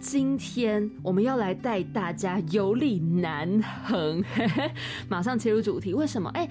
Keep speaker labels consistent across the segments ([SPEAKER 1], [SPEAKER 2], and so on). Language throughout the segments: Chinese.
[SPEAKER 1] 今天我们要来带大家游历南横，马上切入主题。为什么？哎，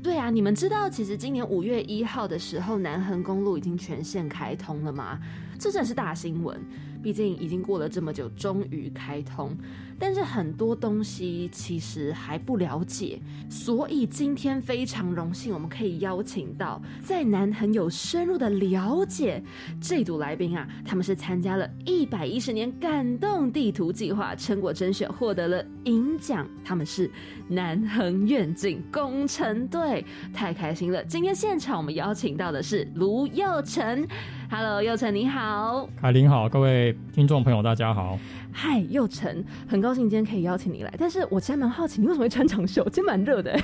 [SPEAKER 1] 对啊，你们知道其实今年五月一号的时候，南横公路已经全线开通了吗？这真是大新闻。毕竟已经过了这么久，终于开通，但是很多东西其实还不了解，所以今天非常荣幸，我们可以邀请到在南很有深入的了解这组来宾啊，他们是参加了一百一十年感动地图计划成果甄选，获得了银奖，他们是南横愿景工程队，太开心了！今天现场我们邀请到的是卢佑成。Hello，佑成你好，
[SPEAKER 2] 凯琳好，各位听众朋友大家好。
[SPEAKER 1] 嗨，佑成，很高兴今天可以邀请你来，但是我其实蛮好奇，你为什么会穿长袖？今天蛮热的。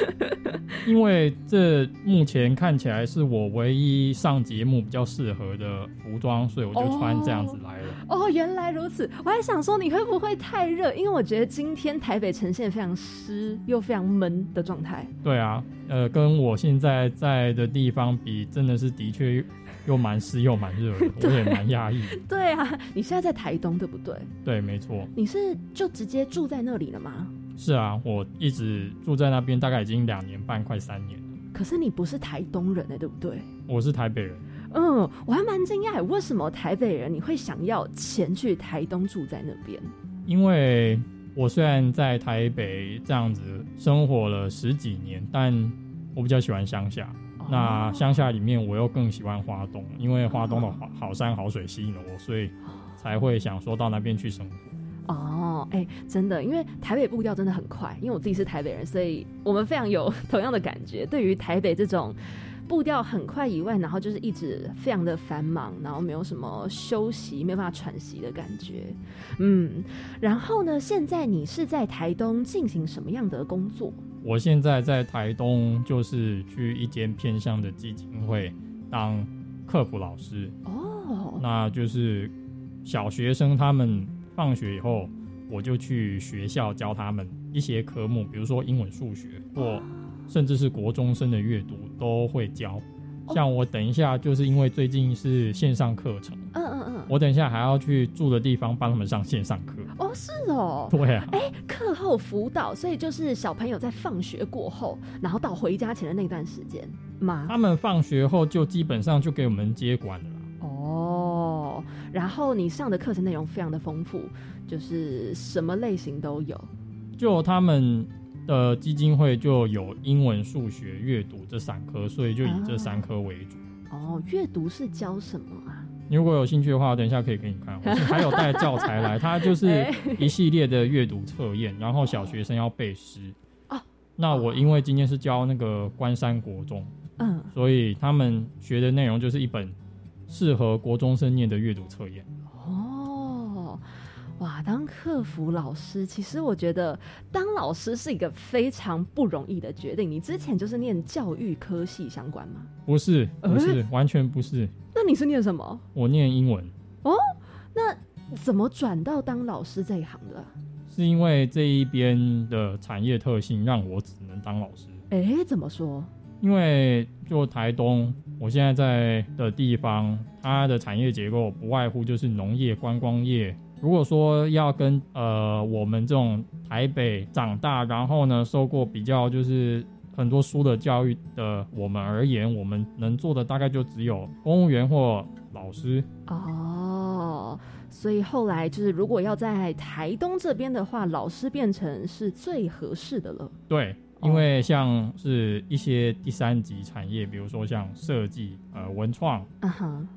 [SPEAKER 2] 因为这目前看起来是我唯一上节目比较适合的服装，所以我就穿这样子来了。
[SPEAKER 1] 哦，原来如此，我还想说你会不会太热？因为我觉得今天台北呈现非常湿又非常闷的状态。
[SPEAKER 2] 对啊，呃，跟我现在在的地方比，真的是的确。又蛮湿又蛮热的，我也蛮压抑。
[SPEAKER 1] 对啊，你现在在台东对不对？
[SPEAKER 2] 对，没错。
[SPEAKER 1] 你是就直接住在那里了吗？
[SPEAKER 2] 是啊，我一直住在那边，大概已经两年半，快三年了。
[SPEAKER 1] 可是你不是台东人哎，对不对？
[SPEAKER 2] 我是台北人。
[SPEAKER 1] 嗯，我还蛮惊讶，为什么台北人你会想要前去台东住在那边？
[SPEAKER 2] 因为我虽然在台北这样子生活了十几年，但我比较喜欢乡下。那乡下里面，我又更喜欢花东，因为花东的好好山好水吸引了我，所以才会想说到那边去生活。
[SPEAKER 1] 哦，哎，真的，因为台北步调真的很快，因为我自己是台北人，所以我们非常有 同样的感觉。对于台北这种步调很快以外，然后就是一直非常的繁忙，然后没有什么休息、没有办法喘息的感觉。嗯，然后呢，现在你是在台东进行什么样的工作？
[SPEAKER 2] 我现在在台东，就是去一间偏向的基金会当客服老师。哦，那就是小学生他们放学以后，我就去学校教他们一些科目，比如说英文、数学，或甚至是国中生的阅读都会教。像我等一下，就是因为最近是线上课程，嗯嗯嗯，我等一下还要去住的地方帮他们上线上课。
[SPEAKER 1] 哦，是哦，
[SPEAKER 2] 对啊，
[SPEAKER 1] 哎，课后辅导，所以就是小朋友在放学过后，然后到回家前的那段时间吗？
[SPEAKER 2] 他们放学后就基本上就给我们接管了。
[SPEAKER 1] 哦，然后你上的课程内容非常的丰富，就是什么类型都有。
[SPEAKER 2] 就他们。的基金会就有英文、数学、阅读这三科，所以就以这三科为主。
[SPEAKER 1] 哦，阅读是教什么啊？
[SPEAKER 2] 你如果有兴趣的话，等一下可以给你看。还有带教材来，它就是一系列的阅读测验，然后小学生要背诗。哦，那我因为今天是教那个关山国中，嗯，所以他们学的内容就是一本适合国中生念的阅读测验。
[SPEAKER 1] 哇，当客服老师，其实我觉得当老师是一个非常不容易的决定。你之前就是念教育科系相关吗？
[SPEAKER 2] 不是，不是，完全不是。
[SPEAKER 1] 那你是念什么？
[SPEAKER 2] 我念英文。哦，
[SPEAKER 1] 那怎么转到当老师这一行的？
[SPEAKER 2] 是因为这一边的产业特性让我只能当老师。
[SPEAKER 1] 哎，怎么说？
[SPEAKER 2] 因为就台东，我现在在的地方，它的产业结构不外乎就是农业、观光业。如果说要跟呃我们这种台北长大，然后呢受过比较就是很多书的教育的我们而言，我们能做的大概就只有公务员或老师。
[SPEAKER 1] 哦，所以后来就是如果要在台东这边的话，老师变成是最合适的了。
[SPEAKER 2] 对。因为像是一些第三级产业，比如说像设计、呃文创，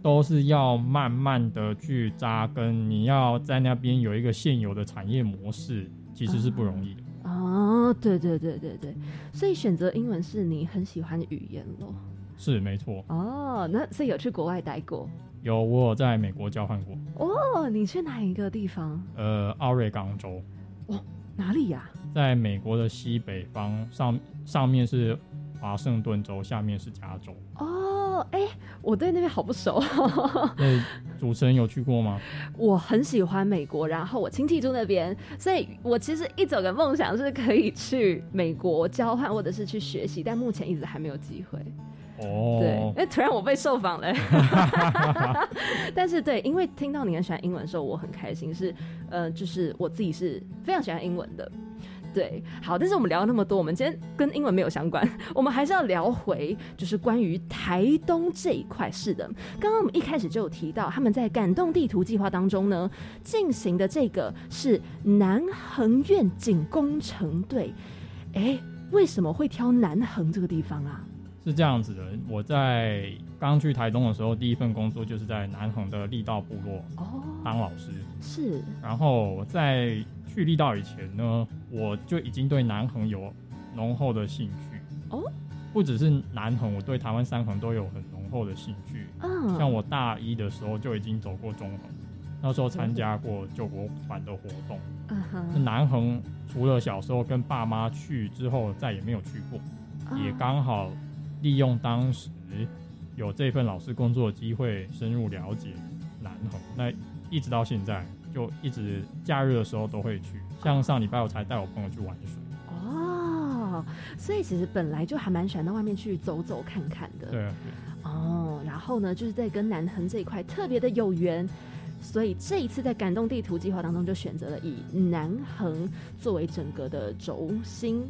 [SPEAKER 2] 都是要慢慢的去扎根。你要在那边有一个现有的产业模式，其实是不容易的。
[SPEAKER 1] 哦，对对对对对，所以选择英文是你很喜欢的语言咯。
[SPEAKER 2] 是没错。
[SPEAKER 1] 哦，那所以有去国外待过？
[SPEAKER 2] 有，我有在美国交换过。
[SPEAKER 1] 哦，你去哪一个地方？
[SPEAKER 2] 呃，奥瑞冈州。
[SPEAKER 1] 哦，哪里呀？
[SPEAKER 2] 在美国的西北方，上上面是华盛顿州，下面是加州。
[SPEAKER 1] 哦，哎，我对那边好不熟。
[SPEAKER 2] 那主持人有去过吗？
[SPEAKER 1] 我很喜欢美国，然后我亲戚住那边，所以我其实一整个梦想是可以去美国交换或者是去学习，但目前一直还没有机会。
[SPEAKER 2] 哦，
[SPEAKER 1] 对，哎，突然我被受访了，但是对，因为听到你很喜欢英文的时候，我很开心，是呃，就是我自己是非常喜欢英文的。对，好，但是我们聊了那么多，我们今天跟英文没有相关，我们还是要聊回，就是关于台东这一块。是的，刚刚我们一开始就有提到，他们在感动地图计划当中呢，进行的这个是南横愿景工程队。哎，为什么会挑南横这个地方啊？
[SPEAKER 2] 是这样子的，我在刚去台东的时候，第一份工作就是在南横的力道部落哦当老师。
[SPEAKER 1] 是，
[SPEAKER 2] 然后在去力道以前呢，我就已经对南横有浓厚的兴趣哦。不只是南横，我对台湾三横都有很浓厚的兴趣。嗯，像我大一的时候就已经走过中横，那时候参加过救国团的活动。嗯哼，南横除了小时候跟爸妈去之后，再也没有去过，也刚好。利用当时有这份老师工作的机会，深入了解南横。那一直到现在，就一直假日的时候都会去。像上礼拜我才带我朋友去玩水。
[SPEAKER 1] 哦，所以其实本来就还蛮喜欢到外面去走走看看的。
[SPEAKER 2] 对。
[SPEAKER 1] 哦，然后呢，就是在跟南横这一块特别的有缘，所以这一次在感动地图计划当中，就选择了以南横作为整个的轴心。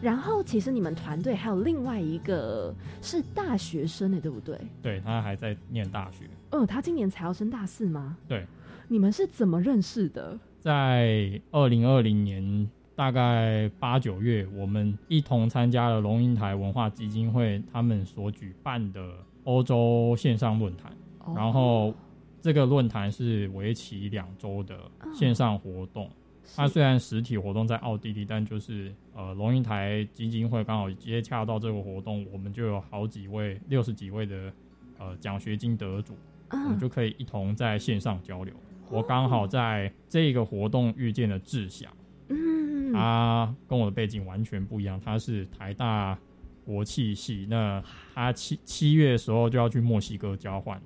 [SPEAKER 1] 然后，其实你们团队还有另外一个是大学生的，对不对？
[SPEAKER 2] 对他还在念大学。
[SPEAKER 1] 嗯，他今年才要升大四吗？
[SPEAKER 2] 对。
[SPEAKER 1] 你们是怎么认识的？
[SPEAKER 2] 在二零二零年大概八九月，我们一同参加了龙应台文化基金会他们所举办的欧洲线上论坛。然后，这个论坛是为期两周的线上活动。它虽然实体活动在奥地利，但就是呃龙应台基金会刚好接洽到这个活动，我们就有好几位六十几位的呃奖学金得主，我们就可以一同在线上交流。我刚好在这个活动遇见了志祥，嗯，他跟我的背景完全不一样，他是台大国际系，那他七七月的时候就要去墨西哥交换。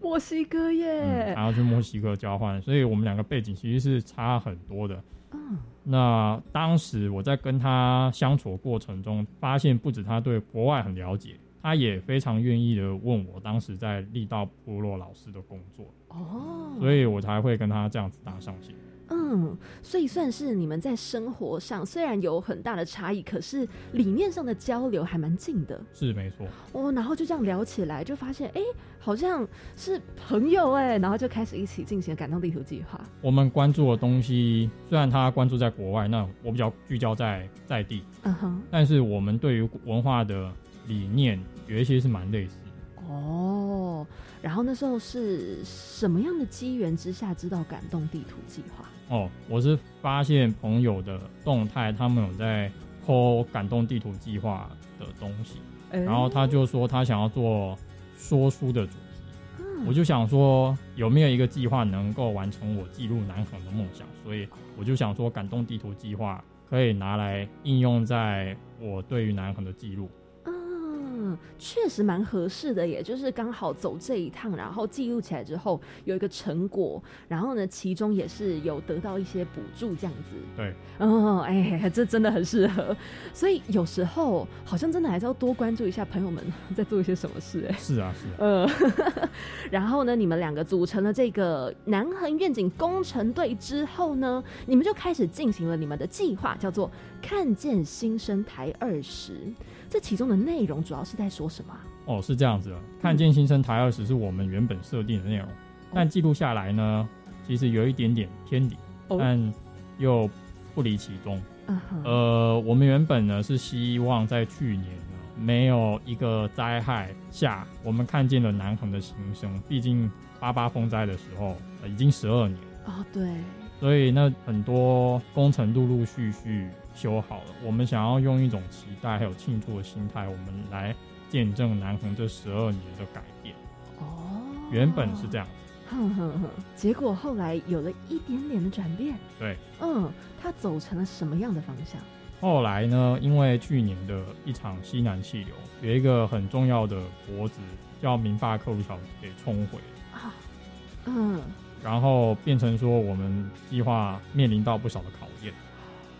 [SPEAKER 1] 墨西哥耶，
[SPEAKER 2] 他要去墨西哥交换，所以我们两个背景其实是差很多的。嗯，那当时我在跟他相处的过程中，发现不止他对国外很了解，他也非常愿意的问我当时在力道部落老师的工作。哦，所以我才会跟他这样子搭上线。
[SPEAKER 1] 嗯，所以算是你们在生活上虽然有很大的差异，可是理念上的交流还蛮近的。
[SPEAKER 2] 是没错。
[SPEAKER 1] 哦，然后就这样聊起来，就发现哎，好像是朋友哎，然后就开始一起进行感动地图计划。
[SPEAKER 2] 我们关注的东西虽然他关注在国外，那我比较聚焦在在地。嗯哼。但是我们对于文化的理念有一些是蛮类似的。
[SPEAKER 1] 哦，然后那时候是什么样的机缘之下知道感动地图计划？
[SPEAKER 2] 哦，我是发现朋友的动态，他们有在 po 感动地图计划的东西，然后他就说他想要做说书的主题，我就想说有没有一个计划能够完成我记录南恒的梦想，所以我就想说感动地图计划可以拿来应用在我对于南横的记录。
[SPEAKER 1] 确实蛮合适的，也就是刚好走这一趟，然后记录起来之后有一个成果，然后呢，其中也是有得到一些补助这样子。
[SPEAKER 2] 对，
[SPEAKER 1] 哦，哎，这真的很适合。所以有时候好像真的还是要多关注一下朋友们在做一些什么事。哎，
[SPEAKER 2] 是啊，是啊。
[SPEAKER 1] 嗯，然后呢，你们两个组成了这个南横愿景工程队之后呢，你们就开始进行了你们的计划，叫做看见新生台二十。这其中的内容主要是在说什么？
[SPEAKER 2] 哦，是这样子的，看见新生台二十是我们原本设定的内容，但记录下来呢，其实有一点点偏离，但又不离其中。呃，我们原本呢是希望在去年呢没有一个灾害下，我们看见了南横的新生。毕竟八八风灾的时候已经十二年
[SPEAKER 1] 哦，对，
[SPEAKER 2] 所以那很多工程陆陆续续。修好了，我们想要用一种期待还有庆祝的心态，我们来见证南横这十二年的改变。哦，原本是这样子，
[SPEAKER 1] 哼哼哼，结果后来有了一点点的转变。
[SPEAKER 2] 对，
[SPEAKER 1] 嗯，他走成了什么样的方向？
[SPEAKER 2] 后来呢，因为去年的一场西南气流，有一个很重要的脖子叫明发克鲁桥给冲毁啊，嗯，然后变成说我们计划面临到不少的考验。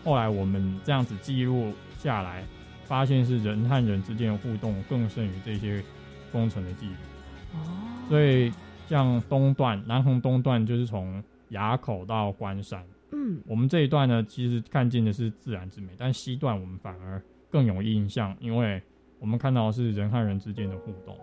[SPEAKER 2] 后来我们这样子记录下来，发现是人和人之间的互动更胜于这些工程的记录。哦，所以像东段南横东段就是从垭口到关山，嗯，我们这一段呢，其实看见的是自然之美，但西段我们反而更有印象，因为我们看到的是人和人之间的互动。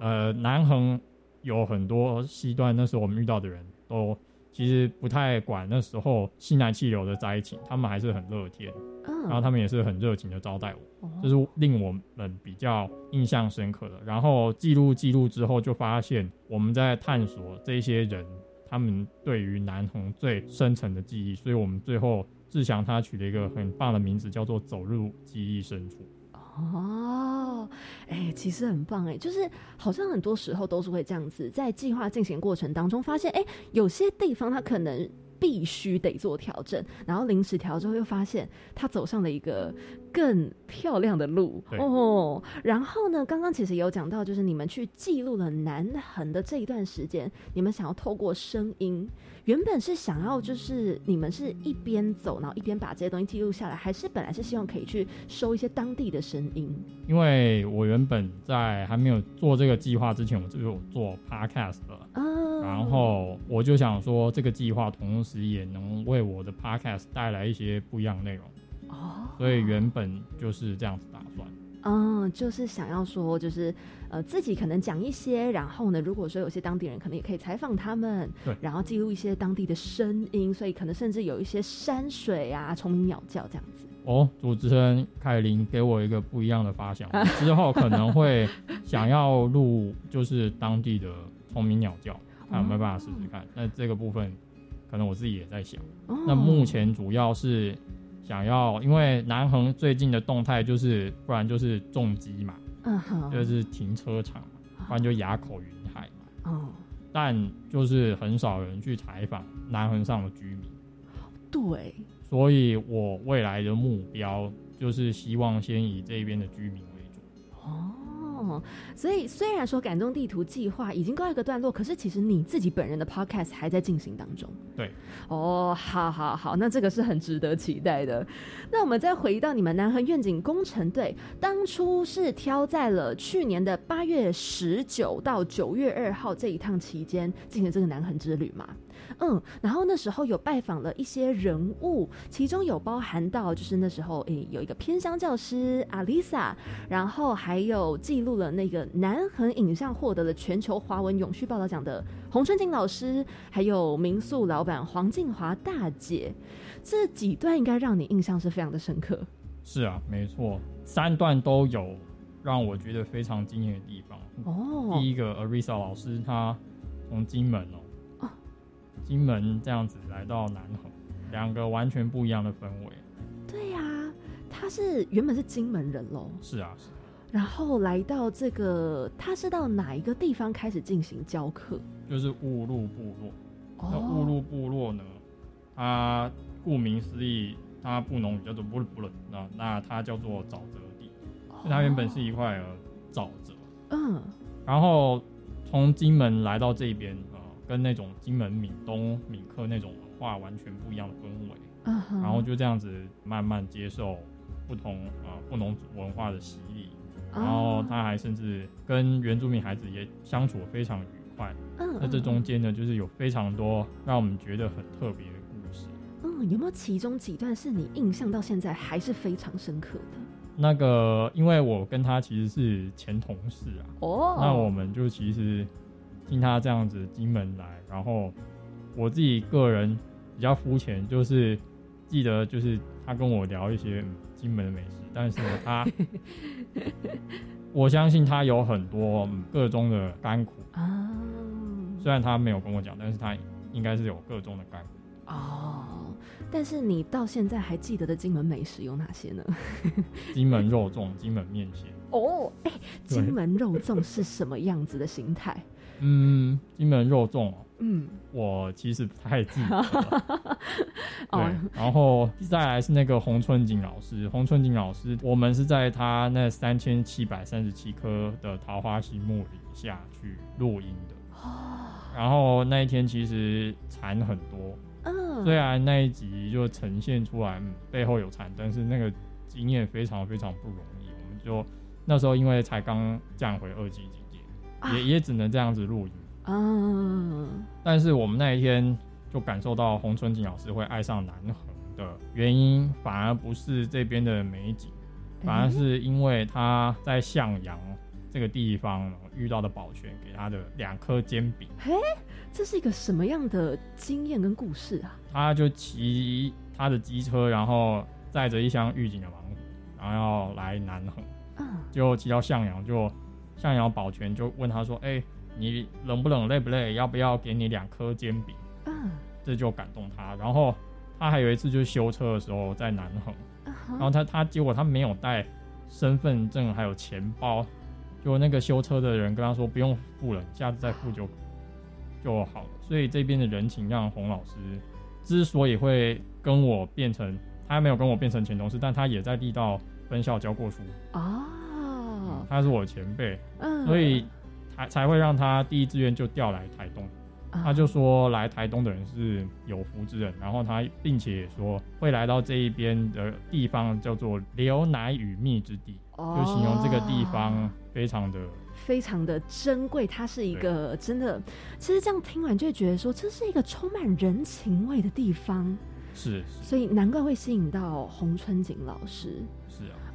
[SPEAKER 2] 呃，南横有很多西段，那时候我们遇到的人都。其实不太管那时候西南气流的灾情，他们还是很乐天，然后他们也是很热情的招待我，这是令我们比较印象深刻的。然后记录记录之后，就发现我们在探索这些人他们对于南红最深层的记忆，所以我们最后志祥他取了一个很棒的名字，叫做走入记忆深处。
[SPEAKER 1] 哦，哎，其实很棒哎，就是好像很多时候都是会这样子，在计划进行过程当中，发现哎，有些地方它可能。必须得做调整，然后临时调之后又发现它走上了一个更漂亮的路哦。然后呢，刚刚其实有讲到，就是你们去记录了南横的这一段时间，你们想要透过声音，原本是想要就是你们是一边走，然后一边把这些东西记录下来，还是本来是希望可以去收一些当地的声音？
[SPEAKER 2] 因为我原本在还没有做这个计划之前，我就有做 podcast 了，嗯，然后我就想说这个计划同。时也能为我的 podcast 带来一些不一样的内容哦，所以原本就是这样子打算。
[SPEAKER 1] 嗯，就是想要说，就是呃，自己可能讲一些，然后呢，如果说有些当地人可能也可以采访他们，
[SPEAKER 2] 对，
[SPEAKER 1] 然后记录一些当地的声音，所以可能甚至有一些山水啊、虫鸣鸟叫这样子。
[SPEAKER 2] 哦，主持人凯琳给我一个不一样的发想，之后可能会 想要录就是当地的虫鸣鸟叫，看有没有办法试试看。那这个部分。可能我自己也在想，那目前主要是想要，因为南横最近的动态就是，不然就是重击嘛，嗯哼，就是停车场嘛，不然就垭口云海嘛，哦，但就是很少人去采访南横上的居民，
[SPEAKER 1] 对，
[SPEAKER 2] 所以我未来的目标就是希望先以这边的居民为主，哦。
[SPEAKER 1] 哦，所以虽然说感动地图计划已经告一个段落，可是其实你自己本人的 podcast 还在进行当中。
[SPEAKER 2] 对，
[SPEAKER 1] 哦，好好好，那这个是很值得期待的。那我们再回到你们南横愿景工程队，当初是挑在了去年的八月十九到九月二号这一趟期间进行这个南横之旅嘛？嗯，然后那时候有拜访了一些人物，其中有包含到就是那时候诶有一个偏乡教师阿丽萨，然后还有记录了那个南横影像获得了全球华文永续报道奖的洪春景老师，还有民宿老板黄静华大姐，这几段应该让你印象是非常的深刻。
[SPEAKER 2] 是啊，没错，三段都有让我觉得非常惊艳的地方。哦，第一个 Arisa 老师他从金门哦。金门这样子来到南横，两个完全不一样的氛围。
[SPEAKER 1] 对呀，他是原本是金门人喽。
[SPEAKER 2] 是啊，是。
[SPEAKER 1] 然后来到这个，他是到哪一个地方开始进行教课？
[SPEAKER 2] 就是雾路部落。那雾路部落呢？它顾名思义，它布农语叫做布布伦，那那它叫做沼泽地。它原本是一块沼泽。嗯。然后从金门来到这边。跟那种金门闽东闽客那种文化完全不一样的氛围，然后就这样子慢慢接受不同啊不同文化的洗礼，然后他还甚至跟原住民孩子也相处非常愉快。嗯，那这中间呢，就是有非常多让我们觉得很特别的故事。
[SPEAKER 1] 嗯，有没有其中几段是你印象到现在还是非常深刻的？
[SPEAKER 2] 那个，因为我跟他其实是前同事啊，哦，那我们就其实。听他这样子金门来，然后我自己个人比较肤浅，就是记得就是他跟我聊一些金门的美食，但是 他我相信他有很多各中的甘苦啊。虽然他没有跟我讲，但是他应该是有各中的甘苦
[SPEAKER 1] 哦。但是你到现在还记得的金门美食有哪些呢？
[SPEAKER 2] 金门肉粽、金门面线
[SPEAKER 1] 哦，哎，金门肉粽是什么样子的形态？
[SPEAKER 2] 嗯，金门肉粽，嗯，我其实不太记得。对，然后再来是那个洪春景老师，洪春景老师，我们是在他那三千七百三十七棵的桃花心木林下去录音的。哦。然后那一天其实蝉很多，嗯，虽然那一集就呈现出来背后有蝉，但是那个经验非常非常不容易。我们就那时候因为才刚降回二级警戒，也也只能这样子露营。嗯。但是我们那一天就感受到洪春景老师会爱上南横的原因，反而不是这边的美景，反而是因为他在向阳。这个地方遇到的保全给他的两颗煎饼，
[SPEAKER 1] 嘿，这是一个什么样的经验跟故事啊？
[SPEAKER 2] 他就骑他的机车，然后载着一箱预警的盲盒，然后要来南横，嗯，就骑到向阳，就向阳保全就问他说：“哎，你冷不冷，累不累？要不要给你两颗煎饼？”嗯，这就感动他。然后他还有一次就是修车的时候在南横，然后他他结果他没有带身份证还有钱包。就那个修车的人跟他说不用付了，下次再付就就好了。所以这边的人情让洪老师之所以会跟我变成，他没有跟我变成前同事，但他也在地道分校教过书哦，他是我前辈，嗯，所以才才会让他第一志愿就调来台东。他就说来台东的人是有福之人，然后他并且也说会来到这一边的地方叫做流奶与蜜之地，就形容这个地方非常的
[SPEAKER 1] 非常的珍贵。它是一个真的，其实这样听完就会觉得说这是一个充满人情味的地方，
[SPEAKER 2] 是，
[SPEAKER 1] 所以难怪会吸引到洪春景老师。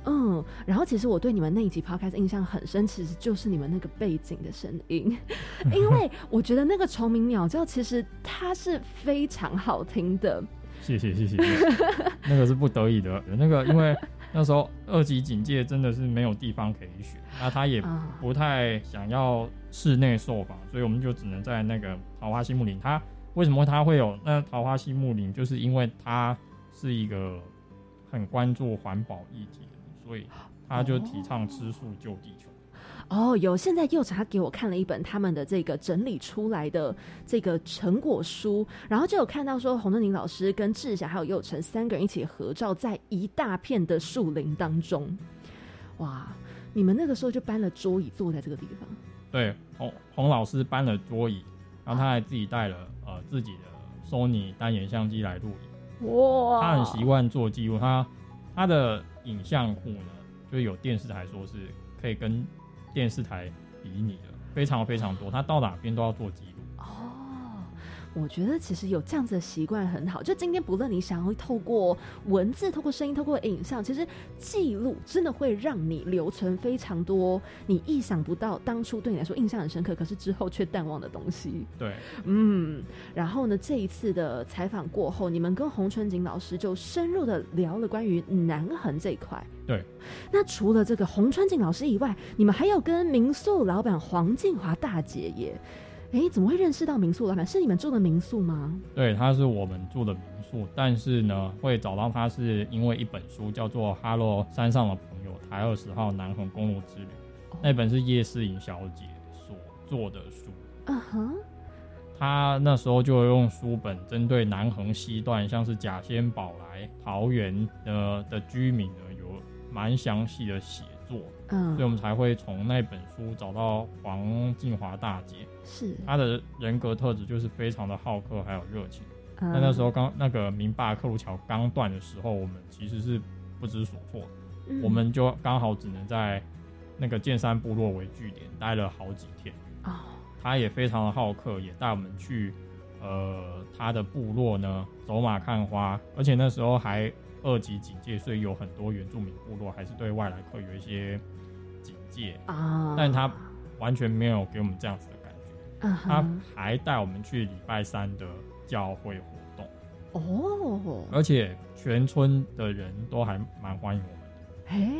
[SPEAKER 1] 嗯，然后其实我对你们那一集 podcast 印象很深，其实就是你们那个背景的声音，因为我觉得那个虫鸣鸟叫其实它是非常好听的。
[SPEAKER 2] 谢谢谢谢，那个是不得已的，那个因为那时候二级警戒真的是没有地方可以选，那他也不太想要室内受访，所以我们就只能在那个桃花溪木林。他为什么他会有那桃花溪木林？就是因为他是一个很关注环保议题。所以他就提倡吃素救地球。
[SPEAKER 1] 哦，有现在又他给我看了一本他们的这个整理出来的这个成果书，然后就有看到说洪德宁老师跟志霞还有佑成三个人一起合照在一大片的树林当中。哇，你们那个时候就搬了桌椅坐在这个地方？
[SPEAKER 2] 对，洪洪老师搬了桌椅，然后他还自己带了呃自己的 Sony 单眼相机来录影。哇，他很习惯做记录，他他的。影像库呢，就有电视台说是可以跟电视台比拟的，非常非常多，他到哪边都要做记录。
[SPEAKER 1] 我觉得其实有这样子的习惯很好。就今天不论你想要透过文字、透过声音、透过影像，其实记录真的会让你留存非常多你意想不到、当初对你来说印象很深刻，可是之后却淡忘的东西。
[SPEAKER 2] 对，
[SPEAKER 1] 嗯。然后呢，这一次的采访过后，你们跟洪春景老师就深入的聊了关于南横这一块。
[SPEAKER 2] 对。
[SPEAKER 1] 那除了这个洪春景老师以外，你们还有跟民宿老板黄静华大姐耶。哎，怎么会认识到民宿老板？是你们住的民宿吗？
[SPEAKER 2] 对，他是我们住的民宿，但是呢，会找到他是因为一本书叫做《哈喽山上的朋友》，台二十号南横公路之旅，那本是叶诗颖小姐所做的书。嗯哼，他那时候就用书本针对南横西段，像是甲仙宝来、桃园的的居民呢，有蛮详细的写。嗯，所以我们才会从那本书找到黄静华大姐，
[SPEAKER 1] 是。
[SPEAKER 2] 她的人格特质就是非常的好客，还有热情。那那时候刚那个明霸克鲁桥刚断的时候，我们其实是不知所措，我们就刚好只能在那个剑山部落为据点待了好几天。哦，他也非常的好客，也带我们去呃他的部落呢走马看花，而且那时候还。二级警戒，所以有很多原住民部落还是对外来客有一些警戒啊。但他完全没有给我们这样子的感觉，他还带我们去礼拜三的教会活动哦。而且全村的人都还蛮欢迎我们的。
[SPEAKER 1] 哎，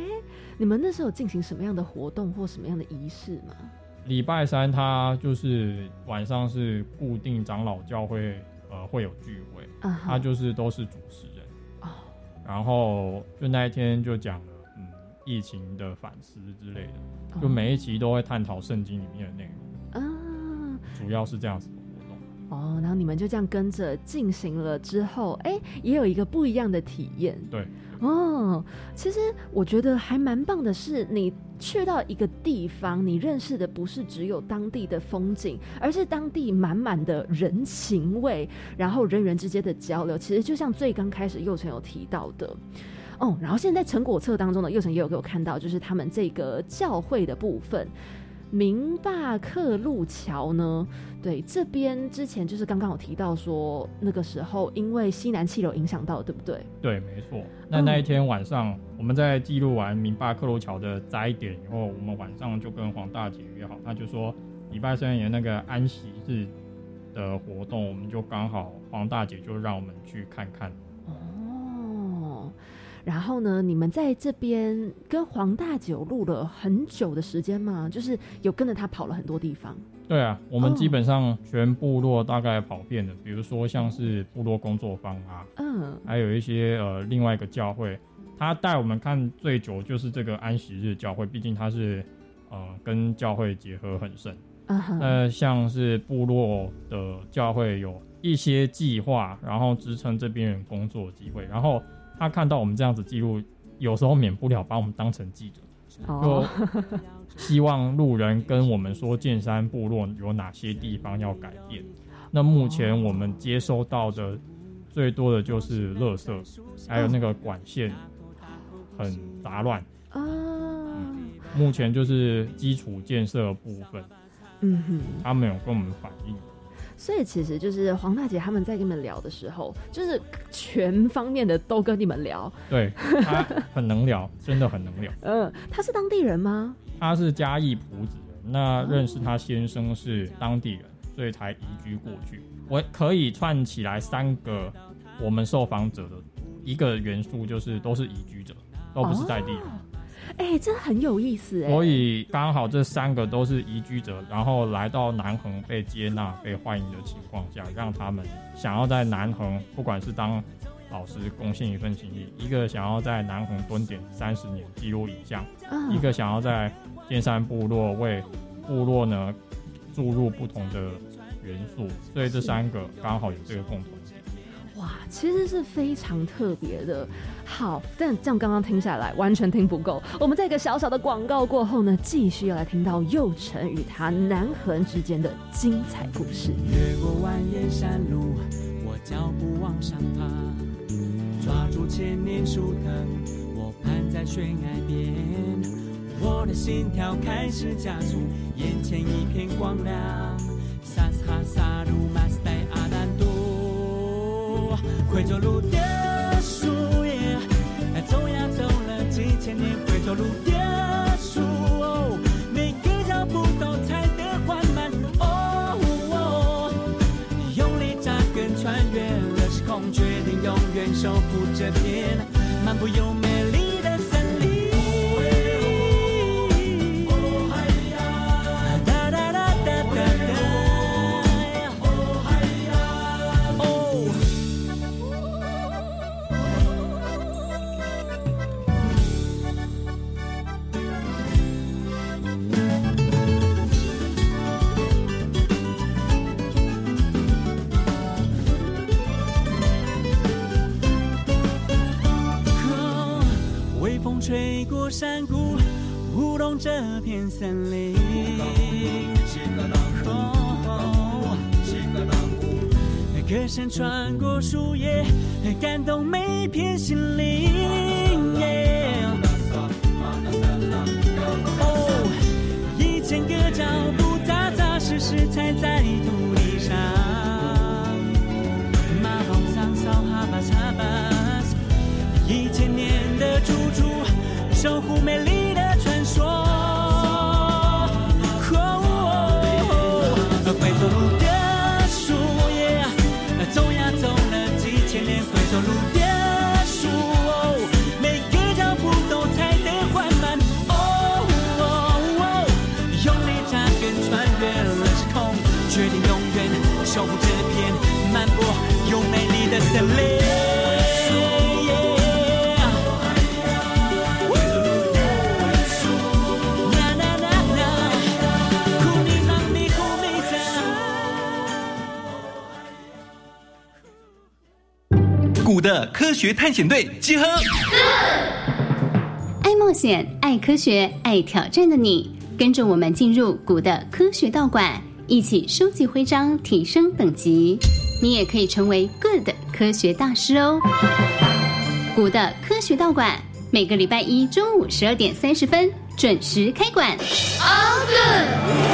[SPEAKER 1] 你们那时候进行什么样的活动或什么样的仪式吗？
[SPEAKER 2] 礼拜三他就是晚上是固定长老教会呃会有聚会，他就是都是主持人。然后就那一天就讲疫情的反思之类的，就每一集都会探讨圣经里面的内容。
[SPEAKER 1] 啊，
[SPEAKER 2] 主要是这样子的活动。
[SPEAKER 3] 哦，然后你们就这样跟着进行了之后，哎，也有一个不一样的体验。
[SPEAKER 2] 对，
[SPEAKER 3] 哦，其实我觉得还蛮棒的是，你去到一个地方，你认识的不是只有当地的风景，而是当地满满的人情味，然后人与人之间的交流，其实就像最刚开始幼晨有提到的，哦，然后现在成果册当中呢，佑成也有给我看到，就是他们这个教会的部分。明坝克路桥呢？对，这边之前就是刚刚有提到说，那个时候因为西南气流影响到，对不对？
[SPEAKER 2] 对，没错。那那一天晚上，我们在记录完明坝克路桥的灾点以后，我们晚上就跟黄大姐约好，他就说礼拜三也那个安息日的活动，我们就刚好黄大姐就让我们去看看。
[SPEAKER 3] 然后呢？你们在这边跟黄大九录了很久的时间吗？就是有跟着他跑了很多地方。
[SPEAKER 2] 对啊，我们基本上全部落大概跑遍了。比如说像是部落工作坊啊，嗯，还有一些呃另外一个教会，他带我们看最久就是这个安息日教会，毕竟他是呃跟教会结合很深。呃，像是部落的教会有一些计划，然后支撑这边人工作机会，然后。他看到我们这样子记录，有时候免不了把我们当成记者，就希望路人跟我们说剑山部落有哪些地方要改变。那目前我们接收到的最多的就是垃圾，还有那个管线很杂乱啊。目前就是基础建设部分，嗯哼，他们有跟我们反映。
[SPEAKER 3] 所以其实就是黄大姐他们在跟你们聊的时候，就是全方面的都跟你们聊。
[SPEAKER 2] 对，他很能聊，真的很能聊。
[SPEAKER 3] 嗯，他是当地人吗？
[SPEAKER 2] 他是嘉义埔子人，那认识他先生是当地人，所以才移居过去。我可以串起来三个我们受访者的一个元素，就是都是移居者，都不是在地人。
[SPEAKER 3] 哎，这很有意思哎！
[SPEAKER 2] 所以刚好这三个都是移居者，然后来到南横被接纳、被欢迎的情况下，让他们想要在南横，不管是当老师贡献一份心力，一个想要在南横蹲点三十年记录影像，一个想要在剑山部落为部落呢注入不同的元素，所以这三个刚好有这个共同。
[SPEAKER 3] 哇，其实是非常特别的。好，但这样刚刚听下来完全听不够。我们在一个小小的广告过后呢，继续要来听到佑成与他南横之间的精彩故事。越过蜿蜒山路，我脚步往上爬，抓住千年树藤，我攀在悬崖边，我的心跳开始加速，眼前一片光亮。萨哈萨鲁马斯。回头路的树叶，走呀走了几千年。回头路的树，每个脚步都踩得缓慢。哦，用力扎根，穿越了时空，决定永远守护这片漫步优美山谷，舞动这片森林。歌声穿过树叶，感动每片心灵。
[SPEAKER 4] 学探险队集合！
[SPEAKER 5] 爱冒险、爱科学、爱挑战的你，跟着我们进入古的科学道馆，一起收集徽章，提升等级。你也可以成为 Good 科学大师哦！古的科学道馆每个礼拜一中午十二点三十分准时开馆。All good。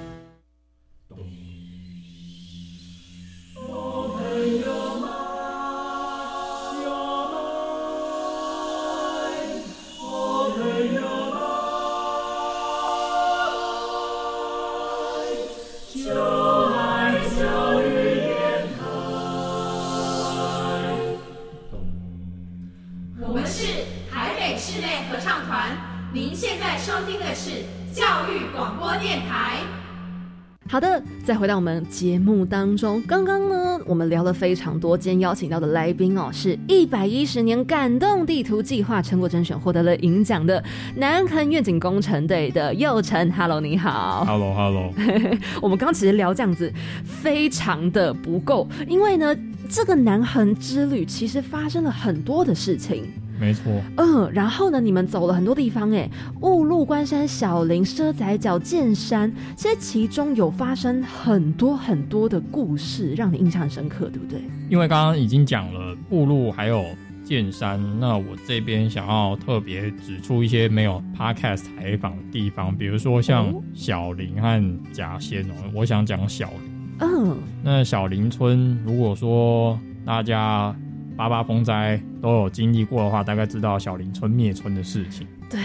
[SPEAKER 1] 再回到我们节目当中，刚刚呢，我们聊了非常多，今天邀请到的来宾哦，是一百一十年感动地图计划成果甄选获得了银奖的南横愿景工程队的佑成。Hello，你好。
[SPEAKER 2] Hello，Hello。
[SPEAKER 1] 我们刚其实聊这样子，非常的不够，因为呢，这个南横之旅其实发生了很多的事情。
[SPEAKER 2] 没错，
[SPEAKER 1] 嗯，然后呢？你们走了很多地方，哎，雾鹿关山、小林、蛇仔角、剑山，这些其中有发生很多很多的故事，让你印象很深刻，对不对？
[SPEAKER 2] 因为刚刚已经讲了雾鹿还有剑山，那我这边想要特别指出一些没有 podcast 采访的地方，比如说像小林和甲仙哦，我想讲小林。嗯，那小林村，如果说大家。八八风灾都有经历过的话，大概知道小林村灭村的事情。
[SPEAKER 1] 对，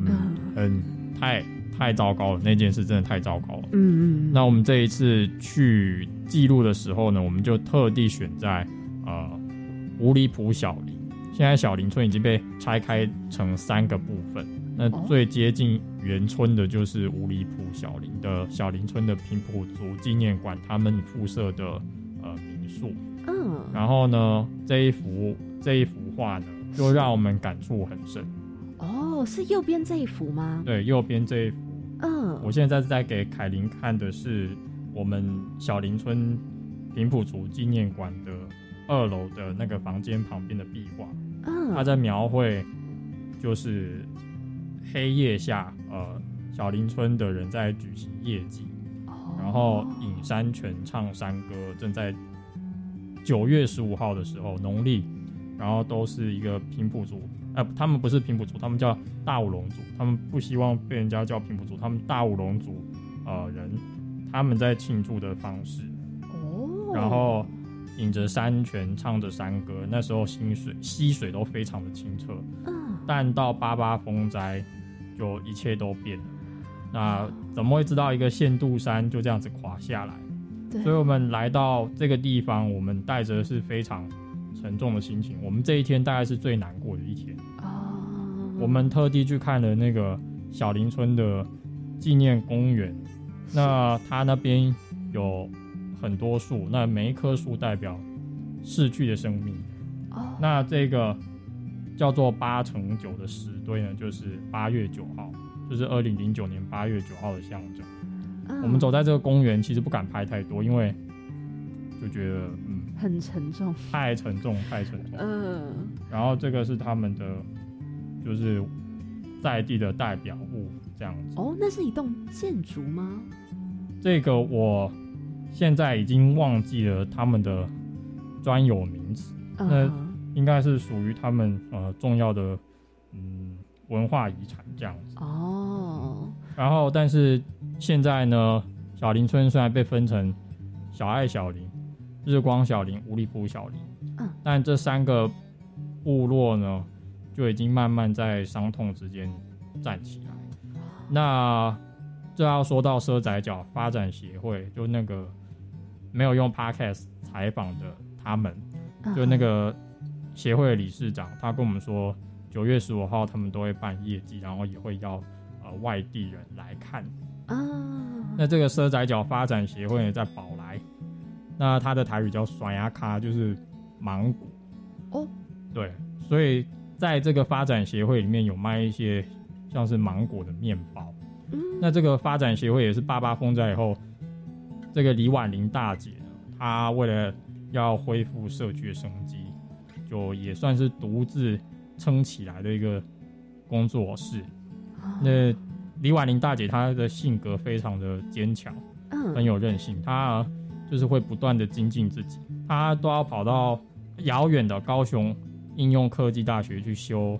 [SPEAKER 2] 嗯，很太太糟糕了，那件事真的太糟糕了。嗯嗯。那我们这一次去记录的时候呢，我们就特地选在呃五里埔小林。现在小林村已经被拆开成三个部分，那最接近原村的就是五里埔小林的小林村的平埔族纪念馆，他们附设的呃民宿。嗯，然后呢，这一幅这一幅画呢，就让我们感触很深。
[SPEAKER 1] 哦，是右边这一幅吗？
[SPEAKER 2] 对，右边这一幅。嗯，我现在是在给凯琳看的是我们小林村平埔族纪念馆的二楼的那个房间旁边的壁画。嗯，他在描绘就是黑夜下，呃，小林村的人在举行夜祭，然后引山泉唱山歌，正在。九月十五号的时候，农历，然后都是一个平埔族，呃，他们不是平埔族，他们叫大武龙族，他们不希望被人家叫平埔族，他们大武龙族，呃，人，他们在庆祝的方式，哦，然后饮着山泉，唱着山歌，那时候溪水溪水都非常的清澈，嗯，但到八八风灾，就一切都变了，那怎么会知道一个限度山就这样子垮下来？所以我们来到这个地方，我们带着是非常沉重的心情。我们这一天大概是最难过的一天。哦。我们特地去看了那个小林村的纪念公园，那它那边有很多树，那每一棵树代表逝去的生命。哦。那这个叫做八乘九的石堆呢，就是八月九号，就是二零零九年八月九号的象征。我们走在这个公园，其实不敢拍太多，因为就觉得嗯
[SPEAKER 1] 很沉重，
[SPEAKER 2] 太沉重，太沉重。嗯。然后这个是他们的，就是在地的代表物这样子。
[SPEAKER 1] 哦，那是一栋建筑吗？
[SPEAKER 2] 这个我现在已经忘记了他们的专有名词，那应该是属于他们呃重要的嗯文化遗产这样子。哦。然后，但是现在呢，小林村虽然被分成小爱小林、日光小林、五里埔小林，嗯，但这三个部落呢，就已经慢慢在伤痛之间站起来。那这要说到赊仔角发展协会，就那个没有用 Podcast 采访的他们，就那个协会的理事长，他跟我们说，九月十五号他们都会办业绩，然后也会要呃。外地人来看啊，那这个赊仔角发展协会在宝来，那它的台语叫甩牙卡，就是芒果。哦，对，所以在这个发展协会里面有卖一些像是芒果的面包，嗯，那这个发展协会也是爸爸风灾以后，这个李婉玲大姐呢，她为了要恢复社区的生机，就也算是独自撑起来的一个工作室。那李婉玲大姐她的性格非常的坚强，嗯，很有韧性。她就是会不断的精进自己，她都要跑到遥远的高雄应用科技大学去修，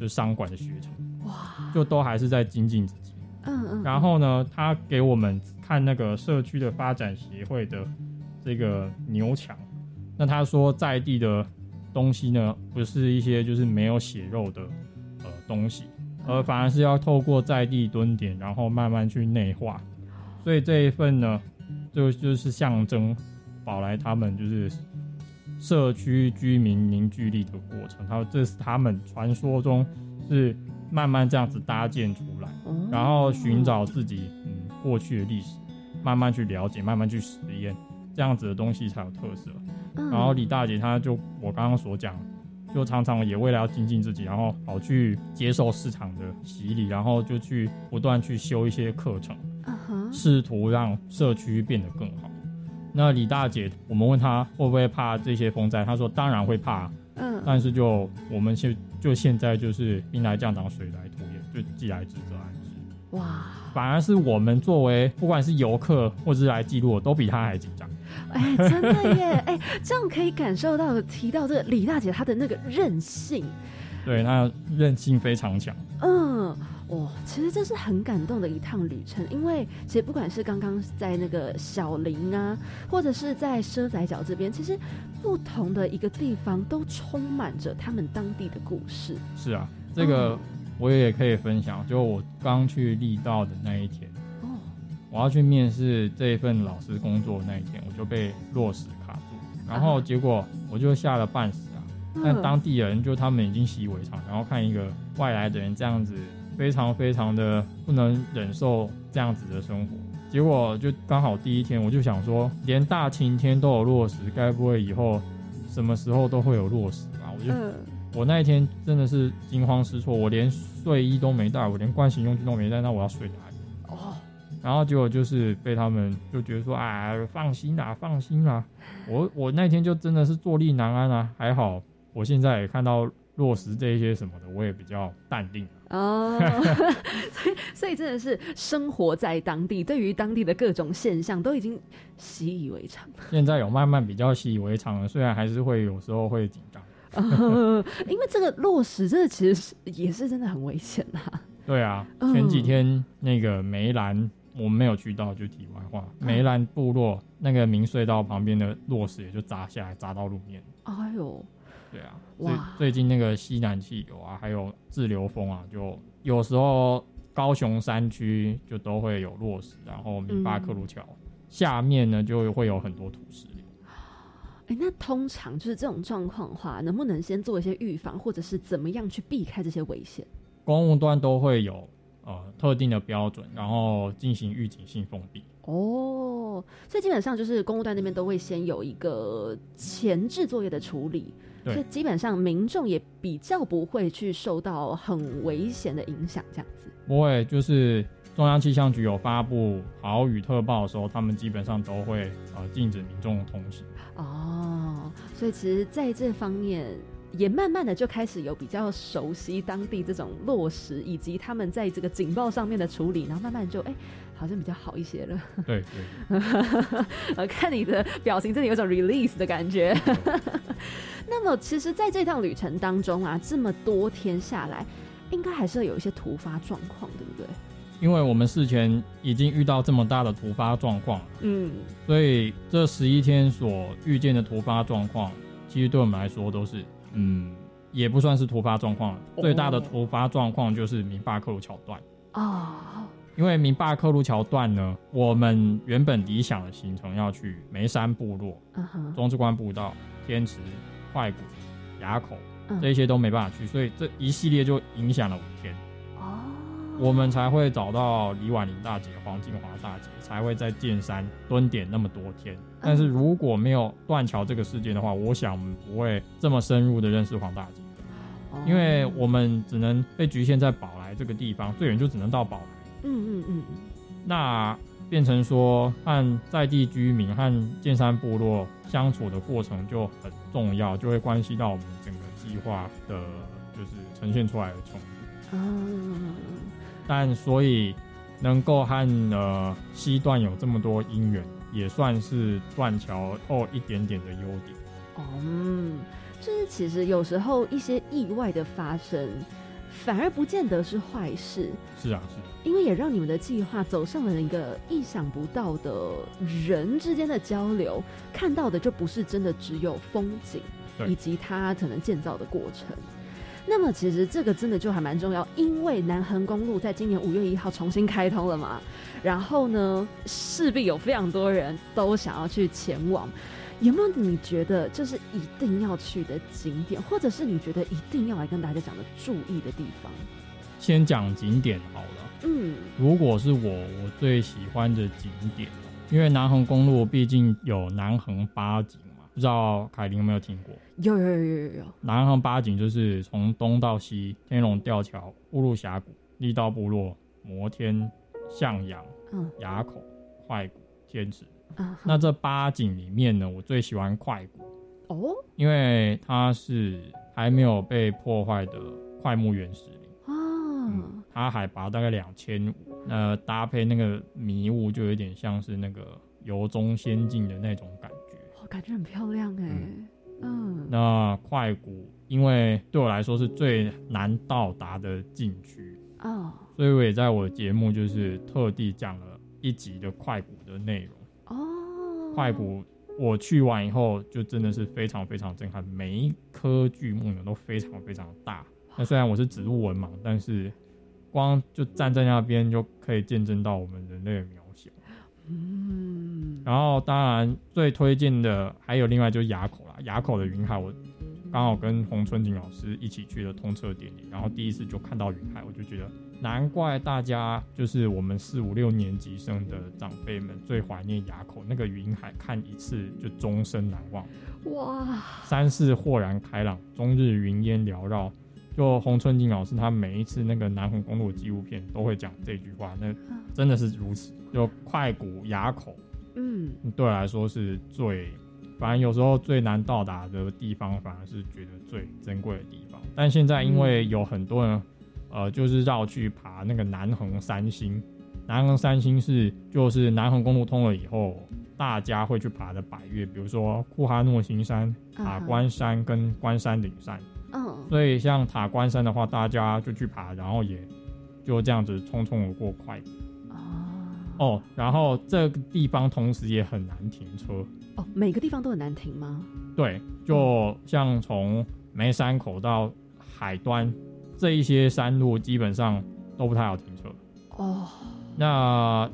[SPEAKER 2] 就是商管的学程。哇，就都还是在精进自己。嗯嗯。然后呢，她给我们看那个社区的发展协会的这个牛墙，那她说在地的东西呢，不是一些就是没有血肉的呃东西。而反而是要透过在地蹲点，然后慢慢去内化，所以这一份呢，就就是象征宝来他们就是社区居民凝聚力的过程。他说这是他们传说中是慢慢这样子搭建出来，然后寻找自己嗯过去的历史，慢慢去了解，慢慢去实验，这样子的东西才有特色。然后李大姐她就我刚刚所讲。就常常也为了要精进自己，然后跑去接受市场的洗礼，然后就去不断去修一些课程，试图让社区变得更好。那李大姐，我们问她会不会怕这些风灾，她说当然会怕，嗯，但是就我们现就现在就是兵来将挡，水来土掩，就既来之则安之。哇，反而是我们作为不管是游客或是来记录，都比他还紧张。
[SPEAKER 1] 哎，真的耶！哎，这样可以感受到提到这个李大姐她的那个韧性，
[SPEAKER 2] 对，她韧性非常强。嗯，
[SPEAKER 1] 哇，其实这是很感动的一趟旅程，因为其实不管是刚刚在那个小林啊，或者是在赊仔角这边，其实不同的一个地方都充满着他们当地的故事。
[SPEAKER 2] 是啊，这个我也可以分享，就我刚去立道的那一天。我要去面试这一份老师工作那一天，我就被落石卡住，然后结果我就吓了半死啊！但当地人就他们已经习以为常，然后看一个外来的人这样子，非常非常的不能忍受这样子的生活。结果就刚好第一天，我就想说，连大晴天都有落石，该不会以后什么时候都会有落石吧？我就我那一天真的是惊慌失措，我连睡衣都没带，我连盥洗用具都没带，那我要睡哪？然后结果就是被他们就觉得说，哎，放心啦，放心啦。我我那天就真的是坐立难安啊。还好，我现在也看到落实这些什么的，我也比较淡定。哦，
[SPEAKER 1] 所以所以真的是生活在当地，对于当地的各种现象都已经习以为常。
[SPEAKER 2] 现在有慢慢比较习以为常了，虽然还是会有时候会紧张。
[SPEAKER 1] 因为这个落实真的其实是也是真的很危险啊。
[SPEAKER 2] 对啊，前几天那个梅兰。我们没有去到，就题外话。梅兰部落那个明隧道旁边的落石也就砸下来，砸到路面。哎呦，对啊，最最近那个西南气流啊，还有自流风啊，就有时候高雄山区就都会有落石，然后明巴克路桥下面呢就会有很多土石流。
[SPEAKER 1] 哎，那通常就是这种状况的话，能不能先做一些预防，或者是怎么样去避开这些危险？
[SPEAKER 2] 公务端都会有。呃，特定的标准，然后进行预警性封闭。
[SPEAKER 1] 哦，所以基本上就是公务段那边都会先有一个前置作业的处理，所以基本上民众也比较不会去受到很危险的影响，这样子。
[SPEAKER 2] 不会，就是中央气象局有发布豪雨特报的时候，他们基本上都会呃禁止民众通行。
[SPEAKER 1] 哦，所以其实在这方面。也慢慢的就开始有比较熟悉当地这种落实，以及他们在这个警报上面的处理，然后慢慢就哎，好像比较好一些了。
[SPEAKER 2] 对对。
[SPEAKER 1] 呃，看你的表情，真的有种 release 的感觉。那么，其实，在这趟旅程当中啊，这么多天下来，应该还是有一些突发状况，对不对？
[SPEAKER 2] 因为我们事前已经遇到这么大的突发状况，嗯，所以这十一天所遇见的突发状况，其实对我们来说都是，嗯，也不算是突发状况。最大的突发状况就是明坝克鲁桥段啊，因为明坝克鲁桥段呢，我们原本理想的行程要去梅山部落、中之关步道、天池、快谷、垭口，这些都没办法去，所以这一系列就影响了五天。我们才会找到李婉玲大姐、黄金华大姐，才会在剑山蹲点那么多天。但是如果没有断桥这个事件的话，我想我们不会这么深入的认识黄大姐，因为我们只能被局限在宝来这个地方，最远就只能到宝来。嗯嗯嗯。那变成说和在地居民和剑山部落相处的过程就很重要，就会关系到我们整个计划的，就是呈现出来的冲突。嗯。但所以能够和呃西段有这么多姻缘，也算是断桥后一点点的优点。哦，
[SPEAKER 1] 嗯，就是其实有时候一些意外的发生，反而不见得是坏事。
[SPEAKER 2] 是啊，是。
[SPEAKER 1] 因为也让你们的计划走上了一个意想不到的人之间的交流，看到的就不是真的只有风景，以及它可能建造的过程。那么其实这个真的就还蛮重要，因为南横公路在今年五月一号重新开通了嘛，然后呢，势必有非常多人都想要去前往。有没有你觉得就是一定要去的景点，或者是你觉得一定要来跟大家讲的注意的地方？
[SPEAKER 2] 先讲景点好了。嗯，如果是我我最喜欢的景点，因为南横公路毕竟有南横八景。不知道凯琳有没有听过？
[SPEAKER 1] 有有有有有。
[SPEAKER 2] 南横八景就是从东到西，天龙吊桥、乌路峡谷、力道部落、摩天、向阳、嗯、崖口、快谷、天池。那这八景里面呢，我最喜欢快谷哦，因为它是还没有被破坏的快木原石林哦。它海拔大概两千五，那搭配那个迷雾，就有点像是那个游中仙境的那种感。
[SPEAKER 1] 感觉很漂亮哎，
[SPEAKER 2] 嗯，那快谷因为对我来说是最难到达的禁区哦，所以我也在我的节目就是特地讲了一集的快谷的内容哦。快谷我去完以后就真的是非常非常震撼，每一棵巨木呢都非常非常大。那虽然我是植物文盲，但是光就站在那边就可以见证到我们人类的。嗯，然后当然最推荐的还有另外就是垭口啦，垭口的云海，我刚好跟洪春景老师一起去了通车典礼，然后第一次就看到云海，我就觉得难怪大家就是我们四五六年级生的长辈们最怀念垭口那个云海，看一次就终身难忘。哇，山势豁然开朗，终日云烟缭绕。就洪春景老师他每一次那个南横公路纪录片都会讲这句话，那真的是如此。就快谷垭口，嗯，对我来说是最，反正有时候最难到达的地方，反而是觉得最珍贵的地方。但现在因为有很多人，呃，就是绕去爬那个南横三星，南横三星是就是南横公路通了以后，大家会去爬的百越，比如说库哈诺新山、塔关山跟关山顶山。嗯，所以像塔关山的话，大家就去爬，然后也就这样子匆匆而过快。哦，然后这个地方同时也很难停车
[SPEAKER 1] 哦。每个地方都很难停吗？
[SPEAKER 2] 对，就像从梅山口到海端这一些山路，基本上都不太好停车哦。那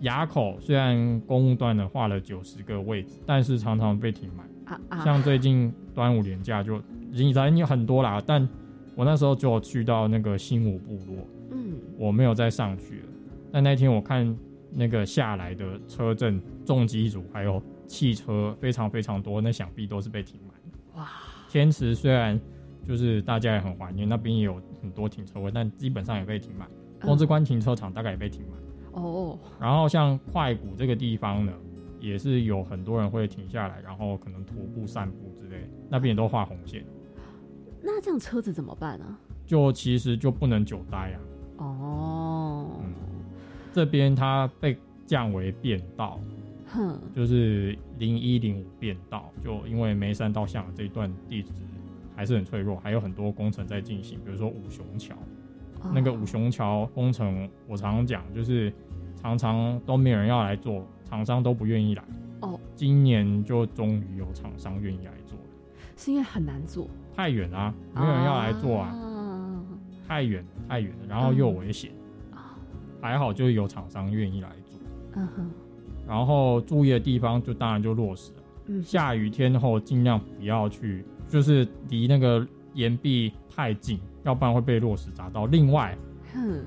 [SPEAKER 2] 垭口虽然公路段呢画了九十个位置，但是常常被停满啊啊。像最近端午连假就已经有很多啦，但我那时候就去到那个新武部落，嗯，我没有再上去了。但那天我看。那个下来的车阵重机组还有汽车非常非常多，那想必都是被停满。哇！天池虽然就是大家也很怀念，那边也有很多停车位，但基本上也被停满。公之关停车场大概也被停满。哦。然后像快谷这个地方呢，也是有很多人会停下来，然后可能徒步散步之类，那边也都画红线。
[SPEAKER 1] 那这样车子怎么办呢？
[SPEAKER 2] 就其实就不能久待啊。哦。这边它被降为变道，哼，就是零一零五变道，就因为眉山到象这一段地址还是很脆弱，还有很多工程在进行，比如说五雄桥，那个五雄桥工程，我常常讲，就是常常都没有人要来做，厂商都不愿意来。哦，今年就终于有厂商愿意来做了，
[SPEAKER 1] 是因为很难做，
[SPEAKER 2] 太远啊，没有人要来做啊，太远太远了，然后又危险，还好就是有厂商愿意来做，嗯哼，然后注意的地方就当然就落实了，嗯，下雨天后尽量不要去，就是离那个岩壁太近，要不然会被落石砸到。另外，哼，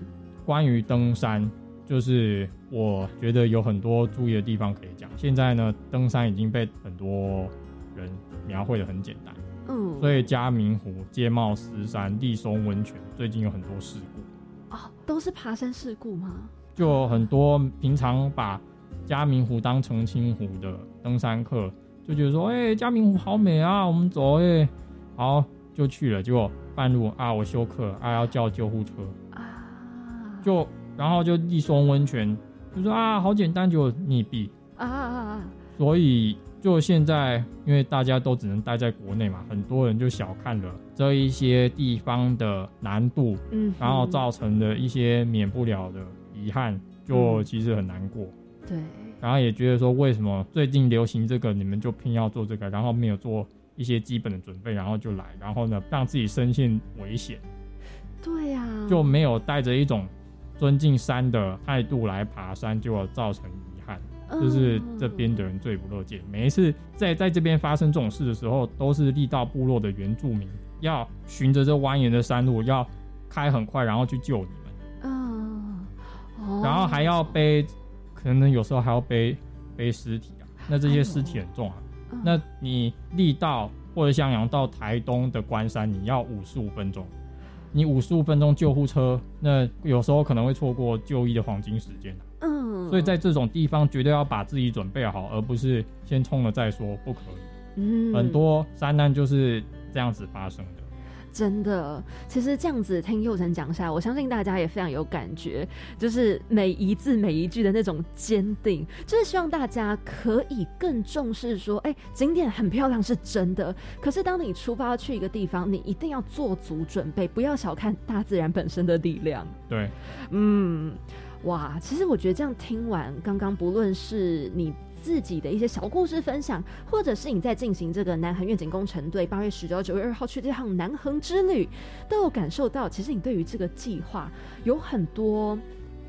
[SPEAKER 2] 关于登山。就是我觉得有很多注意的地方可以讲。现在呢，登山已经被很多人描绘的很简单，嗯，所以嘉明湖、街茂石山、立松温泉最近有很多事故。
[SPEAKER 1] 哦，都是爬山事故吗？
[SPEAKER 2] 就很多平常把嘉明湖当澄清湖的登山客，就觉得说，哎，嘉明湖好美啊，我们走，哎，好就去了。结果半路啊，我休克，啊，要叫救护车啊，就。然后就一松温泉，就说啊，好简单，就溺毙啊啊啊！所以就现在，因为大家都只能待在国内嘛，很多人就小看了这一些地方的难度，嗯，然后造成的一些免不了的遗憾，就其实很难过。
[SPEAKER 1] 对，
[SPEAKER 2] 然后也觉得说，为什么最近流行这个，你们就偏要做这个，然后没有做一些基本的准备，然后就来，然后呢，让自己深陷危险。
[SPEAKER 1] 对呀，
[SPEAKER 2] 就没有带着一种。尊敬山的态度来爬山，就要造成遗憾，就是这边的人最不乐见。每一次在在这边发生这种事的时候，都是力道部落的原住民要循着这蜿蜒的山路，要开很快，然后去救你们。嗯，然后还要背，可能有时候还要背背尸体啊。那这些尸体很重啊。那你力道或者像阳到台东的关山，你要五十五分钟。你五十五分钟救护车，那有时候可能会错过就医的黄金时间嗯，所以在这种地方绝对要把自己准备好，而不是先冲了再说，不可以。嗯，很多灾难就是这样子发生的。
[SPEAKER 1] 真的，其实这样子听佑成讲下来，我相信大家也非常有感觉，就是每一字每一句的那种坚定，就是希望大家可以更重视说，哎，景点很漂亮是真的，可是当你出发去一个地方，你一定要做足准备，不要小看大自然本身的力量。
[SPEAKER 2] 对，
[SPEAKER 1] 嗯，哇，其实我觉得这样听完刚刚，不论是你。自己的一些小故事分享，或者是你在进行这个南横愿景工程队八月十九、九月二号去这趟南横之旅，都有感受到，其实你对于这个计划有很多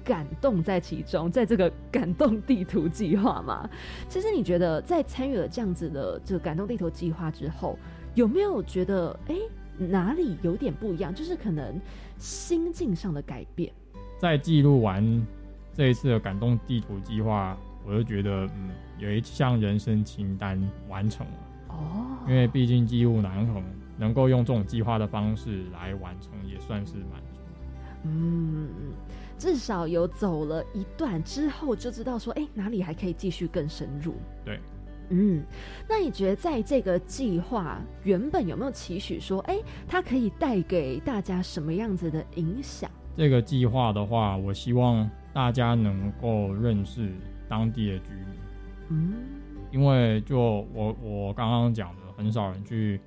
[SPEAKER 1] 感动在其中，在这个感动地图计划嘛。其实你觉得在参与了这样子的这个感动地图计划之后，有没有觉得哎哪里有点不一样？就是可能心境上的改变。
[SPEAKER 2] 在记录完这一次的感动地图计划。我就觉得，嗯，有一项人生清单完成了哦，因为毕竟机务难逢，能够用这种计划的方式来完成，也算是满足。
[SPEAKER 1] 嗯，至少有走了一段之后，就知道说，哎，哪里还可以继续更深入。
[SPEAKER 2] 对，
[SPEAKER 1] 嗯，那你觉得在这个计划原本有没有期许说，哎，它可以带给大家什么样子的影响？
[SPEAKER 2] 这个计划的话，我希望大家能够认识。当地的居民，嗯，因为就我我刚刚讲的，很少人去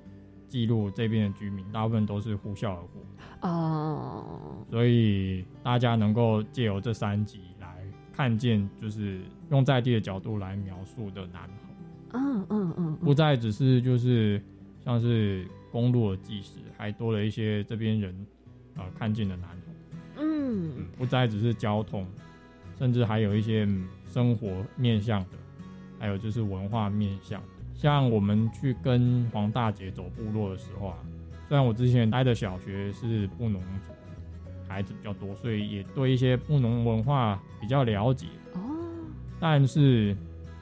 [SPEAKER 2] 记录这边的居民，大部分都是呼啸而过。哦，所以大家能够借由这三集来看见，就是用在地的角度来描述的南横，嗯嗯嗯，不再只是就是像是公路的纪实，还多了一些这边人呃看见的南横，嗯，不再只是交通，甚至还有一些。生活面向的，还有就是文化面向的。像我们去跟黄大姐走部落的时候啊，虽然我之前待的小学是布农族孩子比较多，所以也对一些布农文化比较了解哦。但是，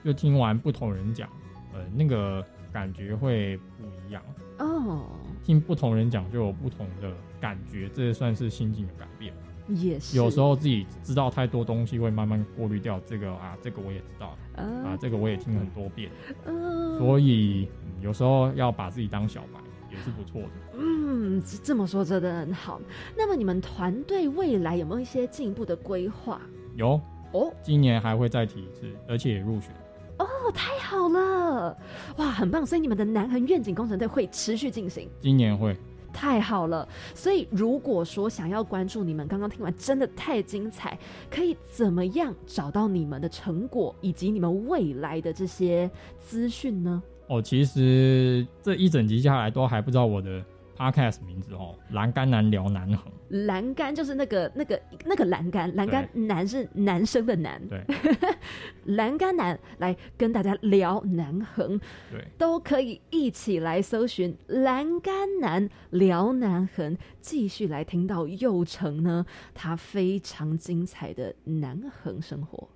[SPEAKER 2] 就听完不同人讲，呃，那个感觉会不一样哦。听不同人讲就有不同的感觉，这算是心境的改变。
[SPEAKER 1] 也是，
[SPEAKER 2] 有时候自己知道太多东西，会慢慢过滤掉。这个啊，这个我也知道，啊，这个我也听很多遍。嗯，所以有时候要把自己当小白也是不错的。
[SPEAKER 1] 嗯，这么说真的很好。那么你们团队未来有没有一些进一步的规划？
[SPEAKER 2] 有，哦，今年还会再提一次，而且也入选。
[SPEAKER 1] 哦，太好了，哇，很棒！所以你们的南横愿景工程队会持续进行，
[SPEAKER 2] 今年会。
[SPEAKER 1] 太好了，所以如果说想要关注你们，刚刚听完真的太精彩，可以怎么样找到你们的成果以及你们未来的这些资讯呢？
[SPEAKER 2] 哦，其实这一整集下来都还不知道我的。Podcast 名字哦，栏杆男聊南横。
[SPEAKER 1] 栏杆就是那个那个那个栏杆，栏杆男是男生的男。
[SPEAKER 2] 对，
[SPEAKER 1] 栏杆男来跟大家聊南横，
[SPEAKER 2] 对，
[SPEAKER 1] 都可以一起来搜寻栏杆男聊南横，继续来听到佑成呢他非常精彩的南横生活。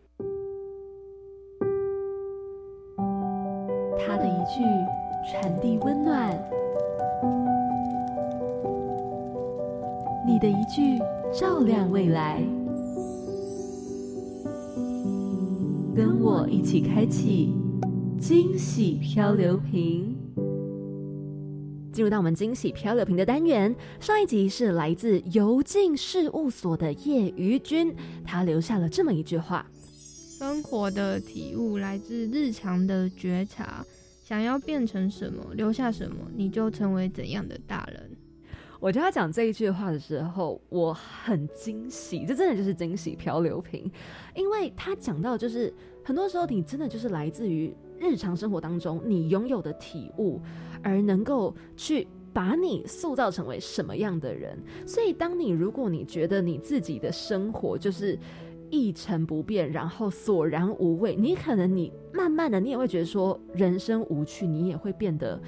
[SPEAKER 1] 他的一句传递温暖。你的一句照亮未来，跟我一起开启惊喜漂流瓶。进入到我们惊喜漂流瓶的单元，上一集是来自游进事务所的叶于君，他留下了这么一句话：
[SPEAKER 6] 生活的体悟来自日常的觉察，想要变成什么，留下什么，你就成为怎样的大人。
[SPEAKER 1] 我觉得他讲这一句话的时候，我很惊喜，这真的就是惊喜漂流瓶，因为他讲到就是很多时候你真的就是来自于日常生活当中你拥有的体悟，而能够去把你塑造成为什么样的人。所以，当你如果你觉得你自己的生活就是一成不变，然后索然无味，你可能你慢慢的你也会觉得说人生无趣，你也会变得。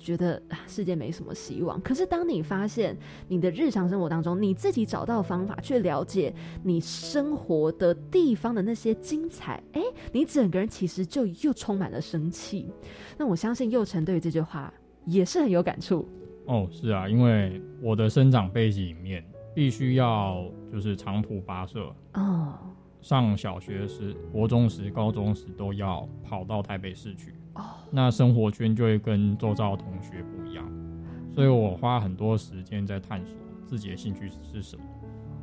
[SPEAKER 1] 觉得世界没什么希望，可是当你发现你的日常生活当中，你自己找到方法去了解你生活的地方的那些精彩，哎，你整个人其实就又充满了生气。那我相信佑成对于这句话也是很有感触。
[SPEAKER 2] 哦，是啊，因为我的生长背景里面必须要就是长途跋涉哦，上小学时、国中时、高中时都要跑到台北市去。那生活圈就会跟周遭同学不一样，所以我花很多时间在探索自己的兴趣是什么。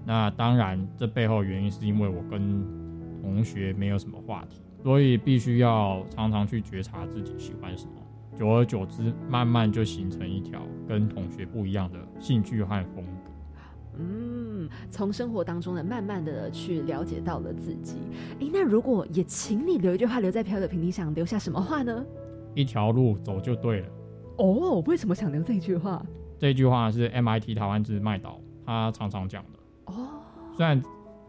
[SPEAKER 2] 那当然，这背后原因是因为我跟同学没有什么话题，所以必须要常常去觉察自己喜欢什么。久而久之，慢慢就形成一条跟同学不一样的兴趣和风格。
[SPEAKER 1] 嗯，从生活当中呢，慢慢的去了解到了自己。哎，那如果也请你留一句话留在漂流瓶，你想留下什么话呢？
[SPEAKER 2] 一条路走就对了。
[SPEAKER 1] 哦，为什么想留这句话？
[SPEAKER 2] 这句话是 MIT 台湾之麦岛他常常讲的。哦，虽然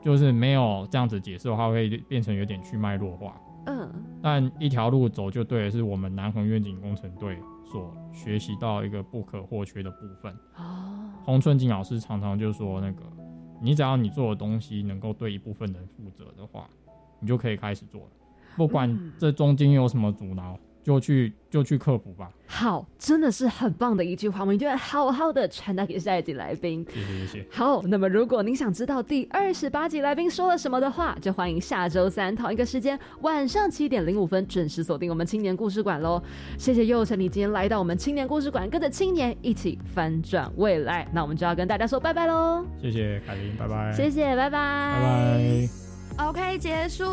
[SPEAKER 2] 就是没有这样子解释的话，会变成有点去脉络化。嗯，但一条路走就对了，是我们南横愿景工程队所学习到一个不可或缺的部分。哦。洪春景老师常常就说：“那个，你只要你做的东西能够对一部分人负责的话，你就可以开始做了，不管这中间有什么阻挠。”就去就去克服吧。
[SPEAKER 1] 好，真的是很棒的一句话，我们一定要好好的传达给下一集来宾。
[SPEAKER 2] 谢谢谢谢。
[SPEAKER 1] 好，那么如果您想知道第二十八集来宾说了什么的话，就欢迎下周三同一个时间晚上七点零五分准时锁定我们青年故事馆喽。谢谢佑成，你今天来到我们青年故事馆，跟着青年一起翻转未来。那我们就要跟大家说拜拜喽。
[SPEAKER 2] 谢谢凯琳，拜拜。
[SPEAKER 1] 谢谢，拜拜。
[SPEAKER 2] 拜拜。
[SPEAKER 6] OK，结束，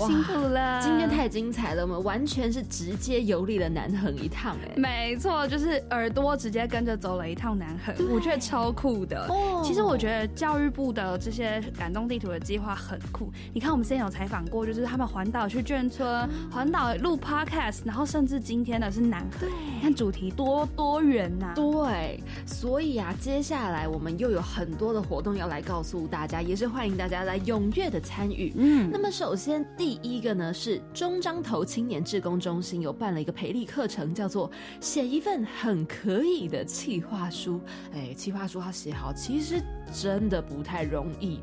[SPEAKER 6] 辛苦了。
[SPEAKER 1] 今天太精彩了，我们完全是直接游历了南横一趟，哎，
[SPEAKER 6] 没错，就是耳朵直接跟着走了一趟南横，我觉得超酷的。哦其实我觉得教育部的这些感动地图的计划很酷。你看，我们之前有采访过，就是他们环岛去眷村，环岛录 Podcast，然后甚至今天的是南横，你看主题多多元呐。
[SPEAKER 1] 对，所以啊，接下来我们又有很多的活动要来告诉大家，也是欢迎大家来踊跃的参与。嗯，那么首先第一个呢是中彰投青年志工中心有办了一个培力课程，叫做写一份很可以的企划书。哎，企划书要写好，其实真的不太容易。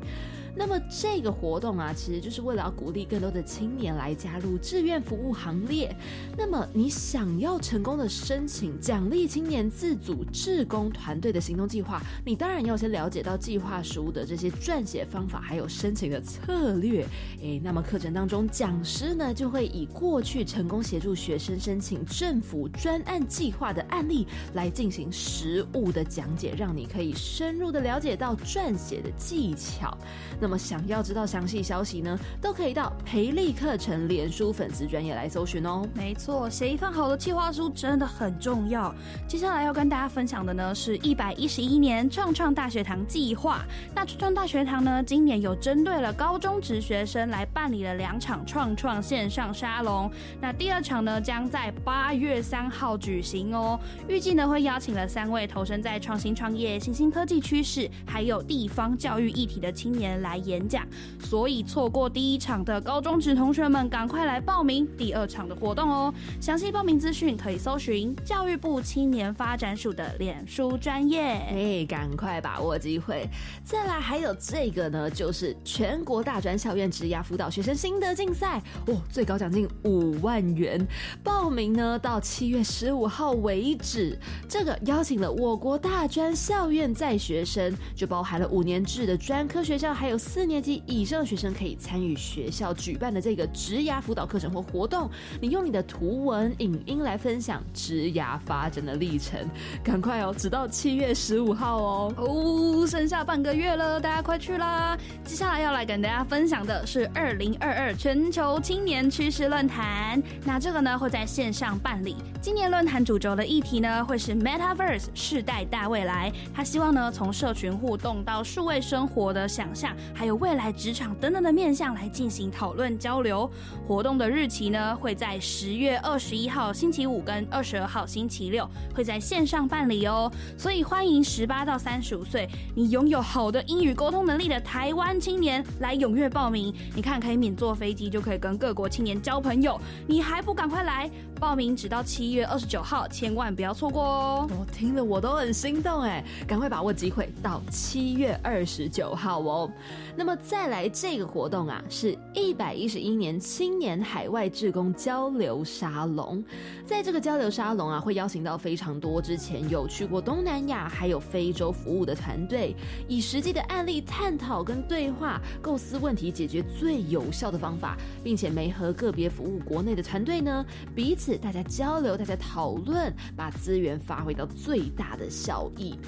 [SPEAKER 1] 那么这个活动啊，其实就是为了要鼓励更多的青年来加入志愿服务行列。那么你想要成功的申请奖励青年自组志工团队的行动计划，你当然要先了解到计划书的这些撰写方法，还有申请的策略。诶，那么课程当中讲师呢，就会以过去成功协助学生申请政府专案计划的案例来进行实物的讲解，让你可以深入的了解到撰写的技巧。那么想要知道详细消息呢，都可以到培力课程脸书粉丝专业来搜寻哦。
[SPEAKER 6] 没错，写一份好的计划书真的很重要。接下来要跟大家分享的呢，是一百一十一年创创大学堂计划。那创创大学堂呢，今年有针对了高中职学生来办理了两场创创线上沙龙。那第二场呢，将在八月三号举行哦。预计呢，会邀请了三位投身在创新创业、新兴科技趋势，还有地方教育议题的青年来来演讲。所以错过第一场的高中职同学们，赶快来报名第二场的活动哦。详细报名资讯可以搜寻教育部青年发展署的脸书专业。
[SPEAKER 1] 哎，赶快把握机会！再来，还有这个呢，就是全国大专校院职涯辅导学生心得竞赛哦，最高奖金五万元。报名呢到七月十五号为止。这个邀请了我国大专校院在学生，就包含了五年制的专科学校，还有四年级以上的学生可以参与学校举办的这个职涯辅导课程或活动。你用你的图文、影音来分享职涯发展的历程，赶快哦，直到七月十五号哦。
[SPEAKER 6] 哦，剩下半个月了，大家快去啦！接下来要来跟大家分享的是二零二二全球青年趋势论坛。那这个呢会在线上办理。今年论坛主轴的议题呢会是 Metaverse 世代大未来。他希望呢从社群互动到数位生活的想象，还有未来职场等等的面向来进行讨论交流。活动的日期呢会在十月二十一号星期五跟二十二号星期六会在线上办理哦。所以欢迎十八到三十五岁，你拥有好的英语沟通能力的台湾青年来踊跃报名。你看可以免坐飞机就可以跟各国青年交朋友，你还不赶快来报名？直到七月二十九号，千万不要错过哦！
[SPEAKER 1] 我听了我都很心动哎，赶快把握机会，到七月二十九号哦。那么再来这个活动啊，是一百一十一年青年海外志工交流沙龙。在这个交流沙龙啊，会邀请到非常多之前有去过东南亚还有非洲服务的团队，以实际的案例探讨跟对话，构思问题解决最有效的方法，并且没和个别服务国内的团队呢，彼此大家交流，大家讨论，把资源发挥到最大的效益。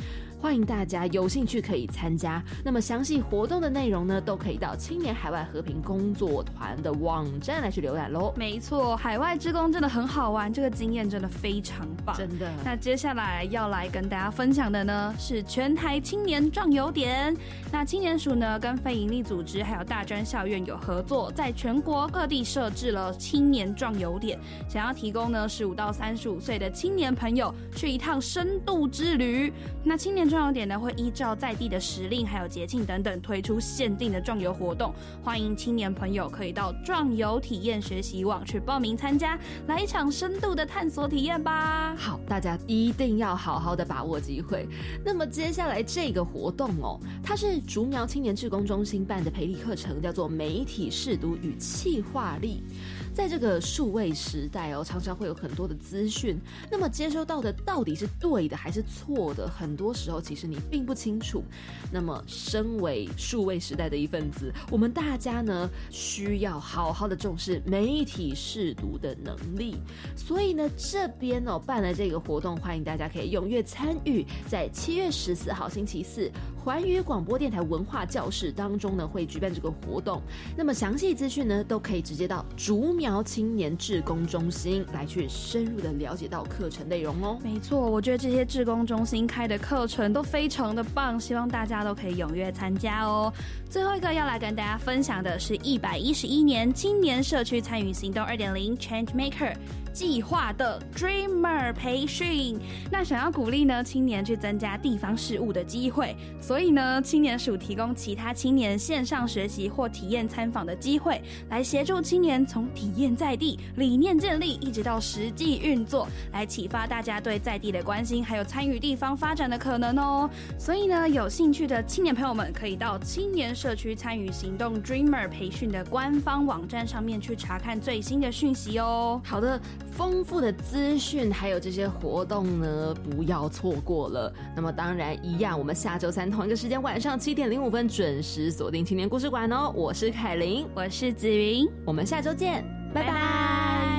[SPEAKER 1] 欢迎大家有兴趣可以参加。那么详细活动的内容呢，都可以到青年海外和平工作团的网站来去浏览喽。
[SPEAKER 6] 没错，海外职工真的很好玩，这个经验真的非常棒。
[SPEAKER 1] 真的。
[SPEAKER 6] 那接下来要来跟大家分享的呢，是全台青年壮游点。那青年署呢，跟非营利组织还有大专校院有合作，在全国各地设置了青年壮游点，想要提供呢十五到三十五岁的青年朋友去一趟深度之旅。那青年壮游点呢，会依照在地的时令还有节庆等等，推出限定的壮游活动。欢迎青年朋友可以到壮游体验学习网去报名参加，来一场深度的探索体验吧。
[SPEAKER 1] 好，大家一定要好好的把握机会。那么接下来这个活动哦，它是竹苗青年志工中心办的培力课程，叫做媒体试读与企划力。在这个数位时代哦，常常会有很多的资讯，那么接收到的到底是对的还是错的？很多时候其实你并不清楚。那么，身为数位时代的一份子，我们大家呢需要好好的重视媒体试读的能力。所以呢，这边哦办了这个活动，欢迎大家可以踊跃参与。在七月十四号星期四，环宇广播电台文化教室当中呢会举办这个活动。那么详细资讯呢都可以直接到竹苗青年志工中心来去深入的了解到课程内容哦。
[SPEAKER 6] 没错，我觉得这些志工中心开的课程都非常的棒，希望大家都可以踊跃参加哦。最后一个要来跟大家分享的是一百一十一年青年社区参与行动二点零 Change Maker。计划的 Dreamer 培训，那想要鼓励呢青年去增加地方事务的机会，所以呢青年署提供其他青年线上学习或体验参访的机会，来协助青年从体验在地、理念建立，一直到实际运作，来启发大家对在地的关心，还有参与地方发展的可能哦。所以呢有兴趣的青年朋友们，可以到青年社区参与行动 Dreamer 培训的官方网站上面去查看最新的讯息哦。
[SPEAKER 1] 好的。丰富的资讯，还有这些活动呢，不要错过了。那么当然一样，我们下周三同一个时间晚上七点零五分准时锁定青年故事馆哦。我是凯琳，
[SPEAKER 6] 我是子云，
[SPEAKER 1] 我们下周见，拜拜。